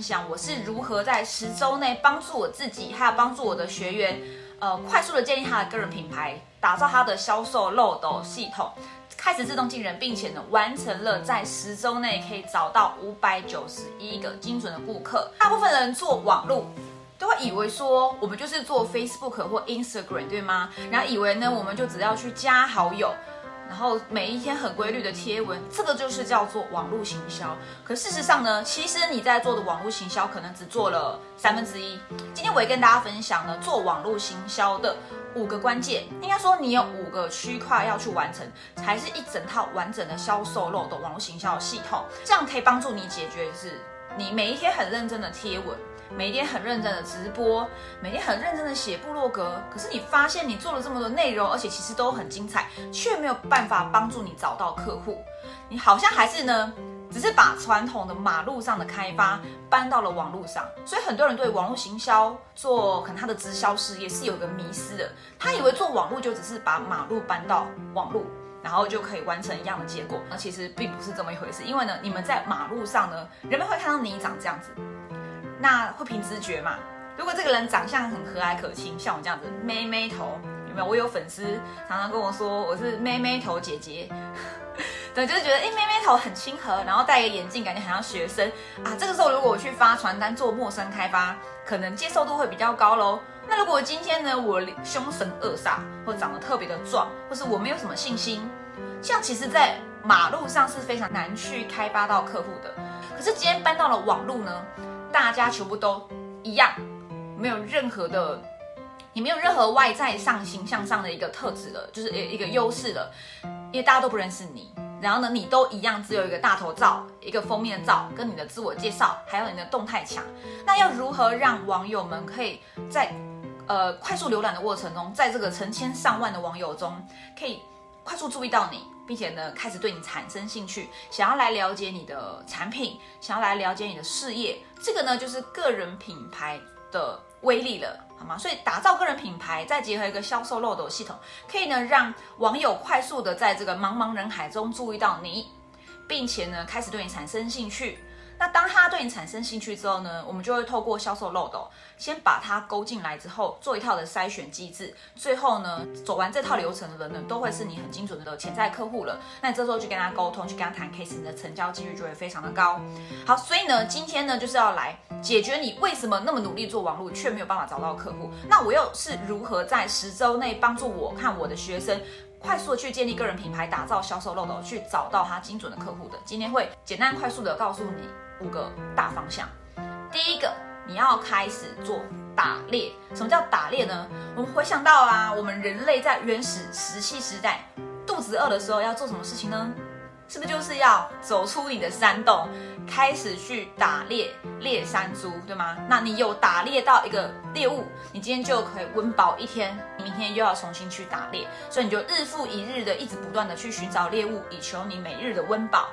分享我是如何在十周内帮助我自己，还有帮助我的学员，呃，快速的建立他的个人品牌，打造他的销售漏斗系统，开始自动进人，并且呢，完成了在十周内可以找到五百九十一个精准的顾客。大部分人做网络。都会以为说我们就是做 Facebook 或 Instagram 对吗？然后以为呢我们就只要去加好友，然后每一天很规律的贴文，这个就是叫做网络行销。可事实上呢，其实你在做的网络行销可能只做了三分之一。今天我也跟大家分享呢，做网络行销的五个关键，应该说你有五个区块要去完成，才是一整套完整的销售漏斗网络行销的系统，这样可以帮助你解决是你每一天很认真的贴文。每天很认真的直播，每天很认真的写部落格，可是你发现你做了这么多内容，而且其实都很精彩，却没有办法帮助你找到客户。你好像还是呢，只是把传统的马路上的开发搬到了网络上。所以很多人对网络行销做可能他的直销事业是有个迷失的，他以为做网络就只是把马路搬到网络，然后就可以完成一样的结果。那其实并不是这么一回事，因为呢，你们在马路上呢，人们会看到你长这样子。那会凭直觉嘛？如果这个人长相很和蔼可亲，像我这样子妹妹头，有没有？我有粉丝常常跟我说我是妹妹头姐姐，对，就是觉得哎妹妹头很亲和，然后戴个眼镜感觉很像学生啊。这个时候如果我去发传单做陌生开发，可能接受度会比较高喽。那如果今天呢我凶神恶煞，或长得特别的壮，或是我没有什么信心，像其实在马路上是非常难去开发到客户的。可是今天搬到了网路呢？大家全部都一样，没有任何的，你没有任何外在上形象上的一个特质了，就是一一个优势了，因为大家都不认识你，然后呢，你都一样，只有一个大头照、一个封面照，跟你的自我介绍，还有你的动态墙。那要如何让网友们可以在呃快速浏览的过程中，在这个成千上万的网友中，可以快速注意到你？并且呢，开始对你产生兴趣，想要来了解你的产品，想要来了解你的事业，这个呢就是个人品牌的威力了，好吗？所以打造个人品牌，再结合一个销售漏斗系统，可以呢让网友快速的在这个茫茫人海中注意到你，并且呢开始对你产生兴趣。那当他对你产生兴趣之后呢，我们就会透过销售漏斗，先把他勾进来之后，做一套的筛选机制，最后呢，走完这套流程的人呢，都会是你很精准的潜在客户了。那你这时候去跟他沟通，去跟他谈 case，你的成交几率就会非常的高。好，所以呢，今天呢，就是要来解决你为什么那么努力做网络，却没有办法找到客户。那我又是如何在十周内帮助我看我的学生？快速的去建立个人品牌，打造销售漏斗，去找到他精准的客户的。今天会简单快速的告诉你五个大方向。第一个，你要开始做打猎。什么叫打猎呢？我们回想到啊，我们人类在原始石器时代，肚子饿的时候要做什么事情呢？是不是就是要走出你的山洞，开始去打猎猎山猪，对吗？那你有打猎到一个猎物，你今天就可以温饱一天，明天又要重新去打猎，所以你就日复一日的一直不断的去寻找猎物，以求你每日的温饱。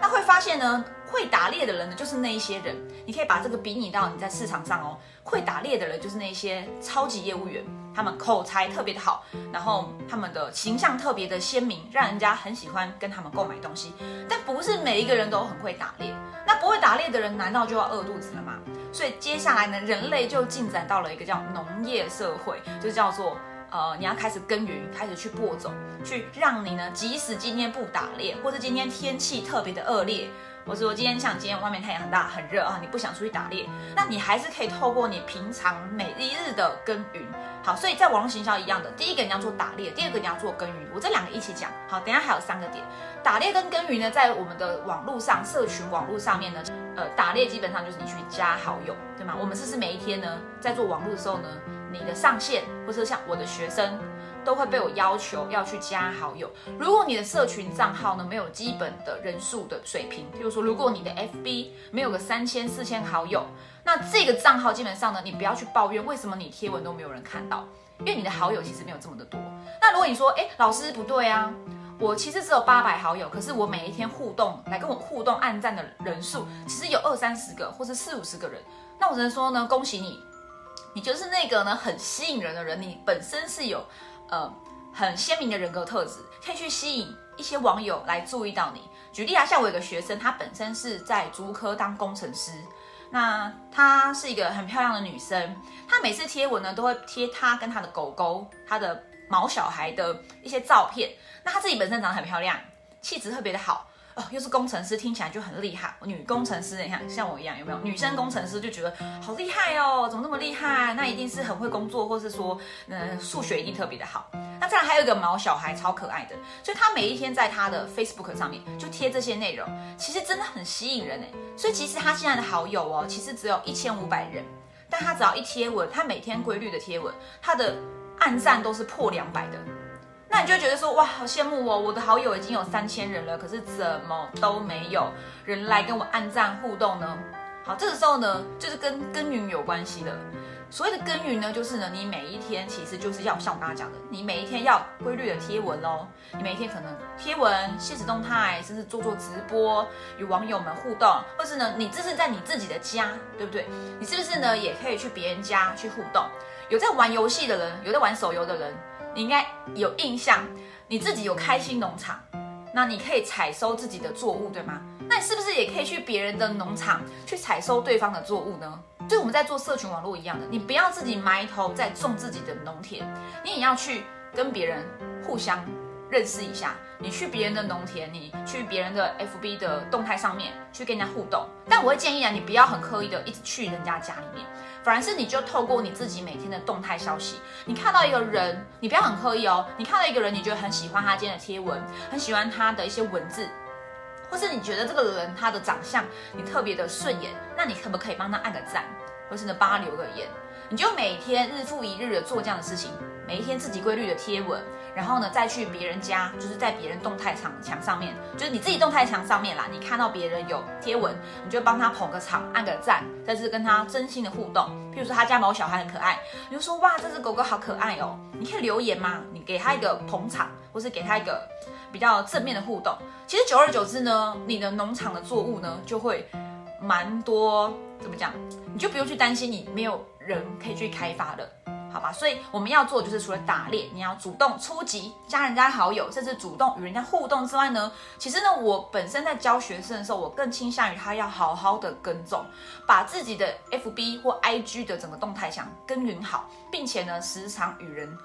那会发现呢，会打猎的人呢，就是那一些人。你可以把这个比拟到你在市场上哦，会打猎的人就是那些超级业务员，他们口才特别的好，然后他们的形象特别的鲜明，让人家很喜欢跟他们购买东西。但不是每一个人都很会打猎，那不会打猎的人难道就要饿肚子了吗？所以接下来呢，人类就进展到了一个叫农业社会，就叫做。呃，你要开始耕耘，开始去播种，去让你呢，即使今天不打猎，或者今天天气特别的恶劣，或者说今天像今天外面太阳很大很热啊，你不想出去打猎，那你还是可以透过你平常每一日的耕耘。好，所以在网络行销一样的，第一个你要做打猎，第二个你要做耕耘，我这两个一起讲。好，等下还有三个点，打猎跟耕耘呢，在我们的网络上，社群网络上面呢，呃，打猎基本上就是你去加好友，对吗？我们是不是每一天呢，在做网络的时候呢？你的上线，或者像我的学生，都会被我要求要去加好友。如果你的社群账号呢没有基本的人数的水平，譬如说，如果你的 FB 没有个三千四千好友，那这个账号基本上呢，你不要去抱怨为什么你贴文都没有人看到，因为你的好友其实没有这么的多。那如果你说，哎，老师不对啊，我其实只有八百好友，可是我每一天互动来跟我互动按赞的人数，其实有二三十个或是四五十个人，那我只能说呢，恭喜你。你就是那个呢，很吸引人的人。你本身是有，呃，很鲜明的人格特质，可以去吸引一些网友来注意到你。举例啊，像我有个学生，她本身是在足科当工程师，那她是一个很漂亮的女生，她每次贴文呢都会贴她跟她的狗狗、她的毛小孩的一些照片。那她自己本身长得很漂亮，气质特别的好。哦，又是工程师，听起来就很厉害。女工程师，你看像我一样，有没有？女生工程师就觉得好厉害哦，怎么那么厉害？那一定是很会工作，或是说，嗯，数学一定特别的好。那再来还有一个毛小孩，超可爱的，所以他每一天在他的 Facebook 上面就贴这些内容，其实真的很吸引人哎。所以其实他现在的好友哦，其实只有一千五百人，但他只要一贴文，他每天规律的贴文，他的暗赞都是破两百的。那你就觉得说哇，好羡慕哦！我的好友已经有三千人了，可是怎么都没有人来跟我按赞互动呢？好，这个时候呢，就是跟耕耘有关系的。所谓的耕耘呢，就是呢，你每一天其实就是要像我刚刚讲的，你每一天要规律的贴文哦。你每一天可能贴文、现实动态，甚至做做直播，与网友们互动，或是呢，你这是在你自己的家，对不对？你是不是呢，也可以去别人家去互动？有在玩游戏的人，有在玩手游的人。你应该有印象，你自己有开心农场，那你可以采收自己的作物，对吗？那你是不是也可以去别人的农场去采收对方的作物呢？就我们在做社群网络一样的，你不要自己埋头在种自己的农田，你也要去跟别人互相认识一下。你去别人的农田，你去别人的 FB 的动态上面去跟人家互动，但我会建议啊，你不要很刻意的一直去人家家里面。反而是你就透过你自己每天的动态消息，你看到一个人，你不要很刻意哦。你看到一个人，你觉得很喜欢他今天的贴文，很喜欢他的一些文字，或是你觉得这个人他的长相你特别的顺眼，那你可不可以帮他按个赞，或是呢帮他留个言？你就每天日复一日的做这样的事情，每一天自己规律的贴文。然后呢，再去别人家，就是在别人动态墙墙上面，就是你自己动态墙上面啦。你看到别人有贴文，你就帮他捧个场，按个赞，再是跟他真心的互动。譬如说他家毛小孩很可爱，你就说哇，这只狗狗好可爱哦。你可以留言吗？你给他一个捧场，或是给他一个比较正面的互动。其实久而久之呢，你的农场的作物呢，就会蛮多。怎么讲？你就不用去担心你没有人可以去开发的。好吧，所以我们要做就是除了打猎，你要主动出击，加人家好友，甚至主动与人家互动之外呢，其实呢，我本身在教学生的时候，我更倾向于他要好好的跟踪，把自己的 FB 或 IG 的整个动态墙耕耘好，并且呢，时常与人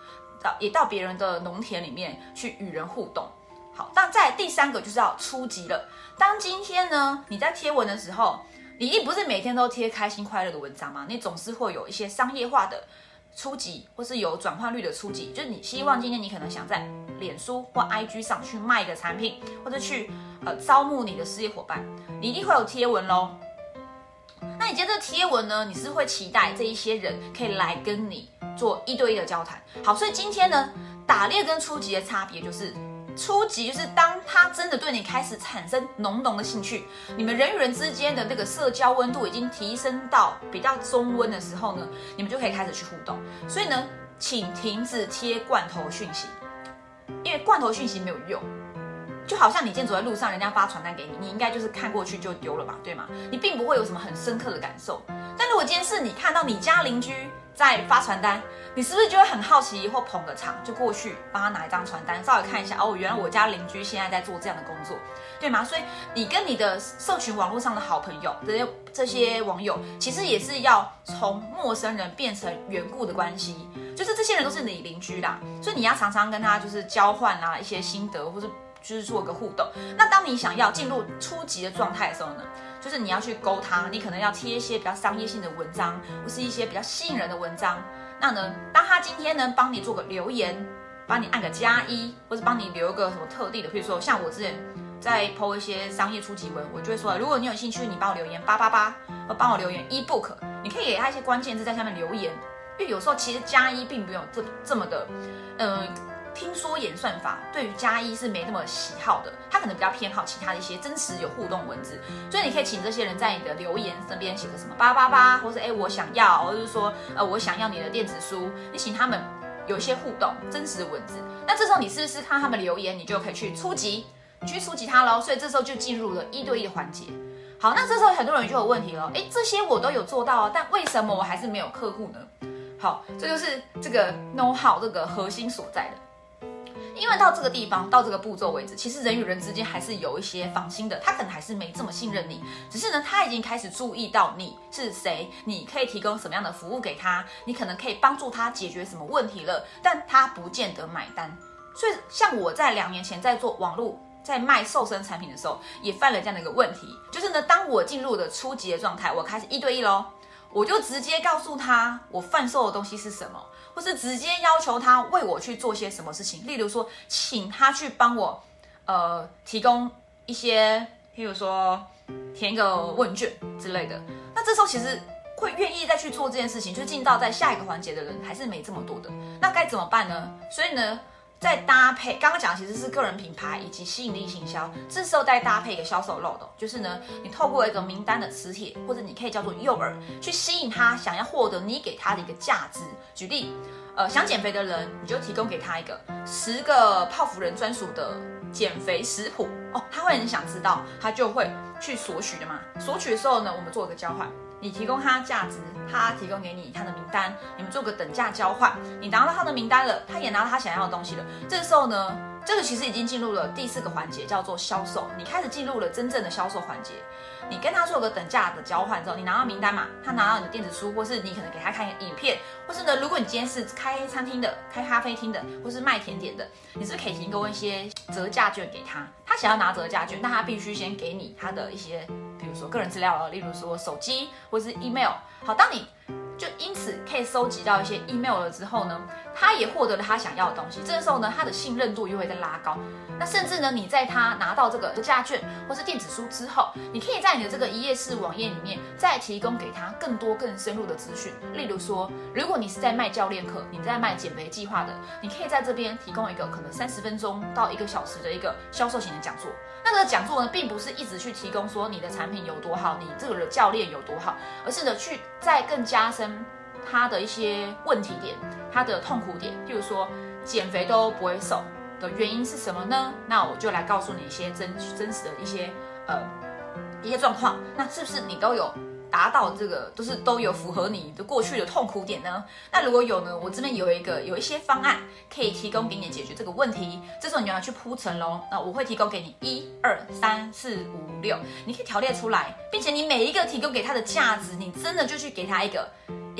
到也到别人的农田里面去与人互动。好，那在第三个就是要出击了。当今天呢，你在贴文的时候，你一不是每天都贴开心快乐的文章吗？你总是会有一些商业化的。初级或是有转换率的初级，就是你希望今天你可能想在脸书或 IG 上去卖一个产品，或者去呃招募你的事业伙伴，你一定会有贴文喽。那你接着贴文呢，你是会期待这一些人可以来跟你做一对一的交谈。好，所以今天呢，打猎跟初级的差别就是。初级就是当他真的对你开始产生浓浓的兴趣，你们人与人之间的那个社交温度已经提升到比较中温的时候呢，你们就可以开始去互动。所以呢，请停止贴罐头讯息，因为罐头讯息没有用。就好像你今天走在路上，人家发传单给你，你应该就是看过去就丢了吧，对吗？你并不会有什么很深刻的感受。但如果今天是你看到你家邻居在发传单，你是不是就会很好奇或捧个场就过去帮他拿一张传单，稍微看一下哦，原来我家邻居现在在做这样的工作，对吗？所以你跟你的社群网络上的好朋友这些这些网友，其实也是要从陌生人变成缘故的关系，就是这些人都是你邻居啦，所以你要常常跟他就是交换啊一些心得或是。就是做个互动。那当你想要进入初级的状态的时候呢，就是你要去勾他，你可能要贴一些比较商业性的文章，或是一些比较吸引人的文章。那呢，当他今天呢帮你做个留言，帮你按个加一，或是帮你留个什么特定的，比如说像我之前在 PO 一些商业初级文，我就会说，如果你有兴趣，你帮我留言八八八，或帮我留言 ebook，你可以给他一些关键字在下面留言，因为有时候其实加一并没有这这么的，嗯。听说演算法对于加一是没那么喜好的，他可能比较偏好其他的一些真实有互动文字，所以你可以请这些人在你的留言身边写个什么八八八，或是哎我想要，或者是说呃我想要你的电子书，你请他们有一些互动真实的文字，那这时候你是不是看他们留言，你就可以去初级，你去初级他喽，所以这时候就进入了一对一的环节。好，那这时候很多人就有问题了，哎这些我都有做到啊，但为什么我还是没有客户呢？好，这就是这个 know how 这个核心所在的。因为到这个地方，到这个步骤为止，其实人与人之间还是有一些防心的，他可能还是没这么信任你。只是呢，他已经开始注意到你是谁，你可以提供什么样的服务给他，你可能可以帮助他解决什么问题了，但他不见得买单。所以，像我在两年前在做网络。在卖瘦身产品的时候，也犯了这样的一个问题，就是呢，当我进入的初级的状态，我开始一对一喽，我就直接告诉他我贩售的东西是什么，或是直接要求他为我去做些什么事情，例如说，请他去帮我，呃，提供一些，譬如说填一个问卷之类的。那这时候其实会愿意再去做这件事情，就进到在下一个环节的人还是没这么多的。那该怎么办呢？所以呢？再搭配刚刚讲其实是个人品牌以及吸引力行销，这时候再搭配一个销售漏斗，就是呢，你透过一个名单的磁铁，或者你可以叫做诱饵，去吸引他想要获得你给他的一个价值。举例，呃，想减肥的人，你就提供给他一个十个泡芙人专属的减肥食谱哦，他会很想知道，他就会去索取的嘛。索取的时候呢，我们做一个交换。你提供他价值，他提供给你他的名单，你们做个等价交换。你拿到他的名单了，他也拿到他想要的东西了。这时候呢，这个其实已经进入了第四个环节，叫做销售。你开始进入了真正的销售环节。你跟他做个等价的交换之后，你拿到名单嘛，他拿到你的电子书，或是你可能给他看影片，或是呢，如果你今天是开餐厅的、开咖啡厅的，或是卖甜点的，你是不是可以提供一些折价券给他？他想要拿折价券，那他必须先给你他的一些。比如说个人资料，例如说手机或是 email。好，当你就因此可以收集到一些 email 了之后呢，他也获得了他想要的东西。这个时候呢，他的信任度又会在拉高。那甚至呢，你在他拿到这个家券或是电子书之后，你可以在你的这个一页式网页里面再提供给他更多更深入的资讯。例如说，如果你是在卖教练课，你在卖减肥计划的，你可以在这边提供一个可能三十分钟到一个小时的一个销售型的讲座。那个讲座呢，并不是一直去提供说你的产品有多好，你这个教练有多好，而是呢去再更加深他的一些问题点，他的痛苦点，譬如说减肥都不会瘦的原因是什么呢？那我就来告诉你一些真真实的一些呃一些状况，那是不是你都有？达到这个都是都有符合你的过去的痛苦点呢？那如果有呢？我这边有一个有一些方案可以提供给你解决这个问题。这时候你要去铺陈喽。那我会提供给你一二三四五六，你可以条列出来，并且你每一个提供给他的价值，你真的就去给他一个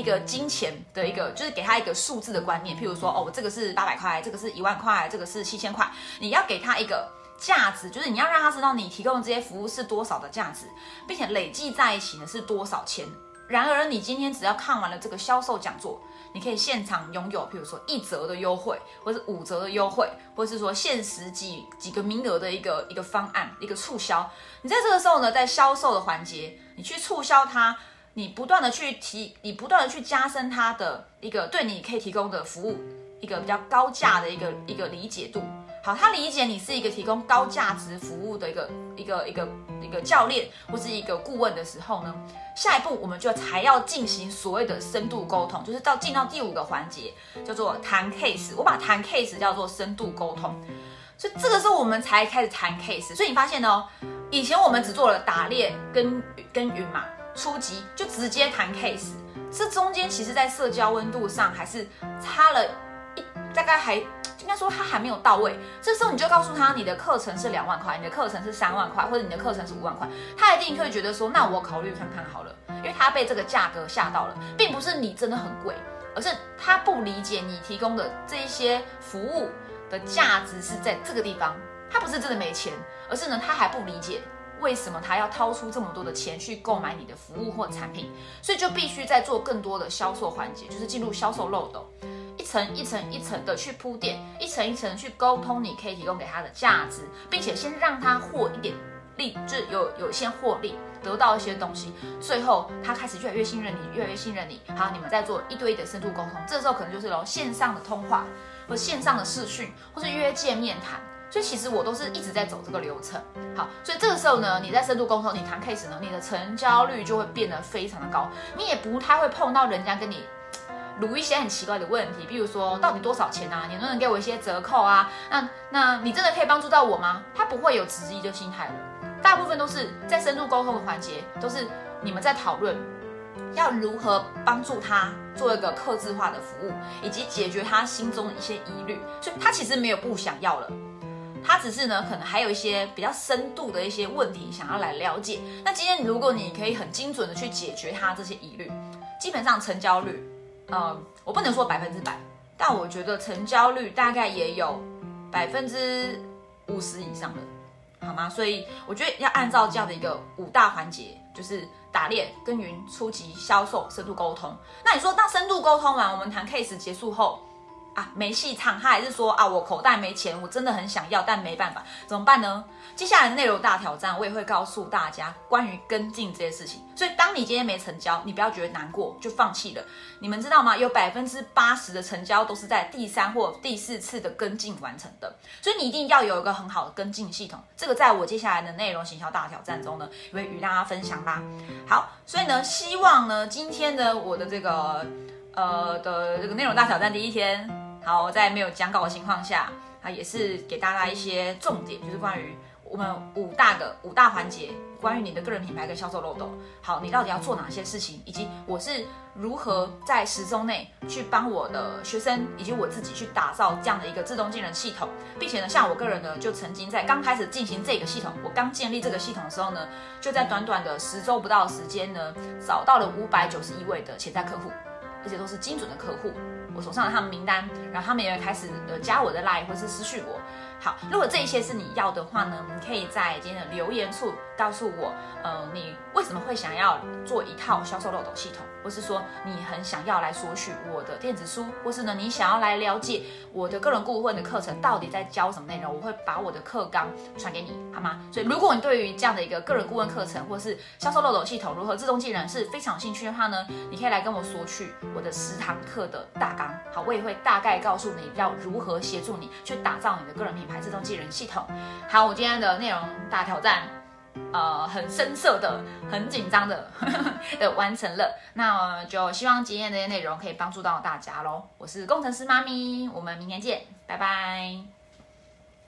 一个金钱的一个，就是给他一个数字的观念。譬如说，哦，这个是八百块，这个是一万块，这个是七千块，你要给他一个。价值就是你要让他知道你提供的这些服务是多少的价值，并且累计在一起呢是多少钱。然而你今天只要看完了这个销售讲座，你可以现场拥有，比如说一折的优惠，或是五折的优惠，或是说限时几几个名额的一个一个方案，一个促销。你在这个时候呢，在销售的环节，你去促销它，你不断的去提，你不断的去加深他的一个对你可以提供的服务一个比较高价的一个一个理解度。好，他理解你是一个提供高价值服务的一个一个一个一个教练或是一个顾问的时候呢，下一步我们就才要进行所谓的深度沟通，就是到进到第五个环节，叫做谈 case。我把谈 case 叫做深度沟通，所以这个时候我们才开始谈 case。所以你发现哦，以前我们只做了打猎跟跟云嘛，初级就直接谈 case，这中间其实在社交温度上还是差了一大概还。应该说他还没有到位，这时候你就告诉他，你的课程是两万块，你的课程是三万块，或者你的课程是五万块，他一定会觉得说，那我考虑看看好了，因为他被这个价格吓到了，并不是你真的很贵，而是他不理解你提供的这些服务的价值是在这个地方，他不是真的没钱，而是呢他还不理解为什么他要掏出这么多的钱去购买你的服务或产品，所以就必须在做更多的销售环节，就是进入销售漏斗。一层一层一层的去铺垫，一层一层去沟通，你可以提供给他的价值，并且先让他获一点利，就是有有先获利，得到一些东西，最后他开始越来越信任你，越来越信任你。好，你们在做一对一的深度沟通，这时候可能就是喽线上的通话，或线上的视讯，或是约见面谈。所以其实我都是一直在走这个流程。好，所以这个时候呢，你在深度沟通，你谈 case 呢，你的成交率就会变得非常的高，你也不太会碰到人家跟你。撸一些很奇怪的问题，比如说到底多少钱啊？你能不能给我一些折扣啊？那那你真的可以帮助到我吗？他不会有质疑的心态了，大部分都是在深入沟通的环节，都是你们在讨论要如何帮助他做一个克制化的服务，以及解决他心中的一些疑虑。所以他其实没有不想要了，他只是呢，可能还有一些比较深度的一些问题想要来了解。那今天如果你可以很精准的去解决他这些疑虑，基本上成交率，呃，我不能说百分之百，但我觉得成交率大概也有百分之五十以上的。好吗？所以我觉得要按照这样的一个五大环节，就是打猎、耕耘、初级销售、深度沟通。那你说，当深度沟通完，我们谈 case 结束后。啊，没戏唱，他还是说啊，我口袋没钱，我真的很想要，但没办法，怎么办呢？接下来内容大挑战，我也会告诉大家关于跟进这些事情。所以，当你今天没成交，你不要觉得难过就放弃了。你们知道吗？有百分之八十的成交都是在第三或第四次的跟进完成的。所以，你一定要有一个很好的跟进系统。这个在我接下来的内容行销大挑战中呢，也会与大家分享啦。好，所以呢，希望呢，今天的我的这个呃的这个内容大挑战第一天。好，在没有讲稿的情况下，啊，也是给大家一些重点，就是关于我们五大的五大环节，关于你的个人品牌跟销售漏斗。好，你到底要做哪些事情，以及我是如何在十周内去帮我的学生以及我自己去打造这样的一个自动进人系统，并且呢，像我个人呢，就曾经在刚开始进行这个系统，我刚建立这个系统的时候呢，就在短短的十周不到的时间呢，找到了五百九十一位的潜在客户，而且都是精准的客户。我手上的他们名单，然后他们也会开始的加我的 line 或是私讯我。好，如果这一些是你要的话呢，你可以在今天的留言处告诉我，呃，你为什么会想要做一套销售漏斗系统，或是说你很想要来索取我的电子书，或是呢你想要来了解我的个人顾问的课程到底在教什么内容，我会把我的课纲传给你，好吗？所以如果你对于这样的一个个人顾问课程，或是销售漏斗系统如何自动技能是非常有兴趣的话呢，你可以来跟我索取我的十堂课的大纲，好，我也会大概告诉你要如何协助你去打造你的个人品牌。自动技能系统，好，我今天的内容大挑战，呃，很深色的，很紧张的呵呵 的完成了，那就希望今天这些内容可以帮助到大家喽。我是工程师妈咪，我们明天见，拜拜。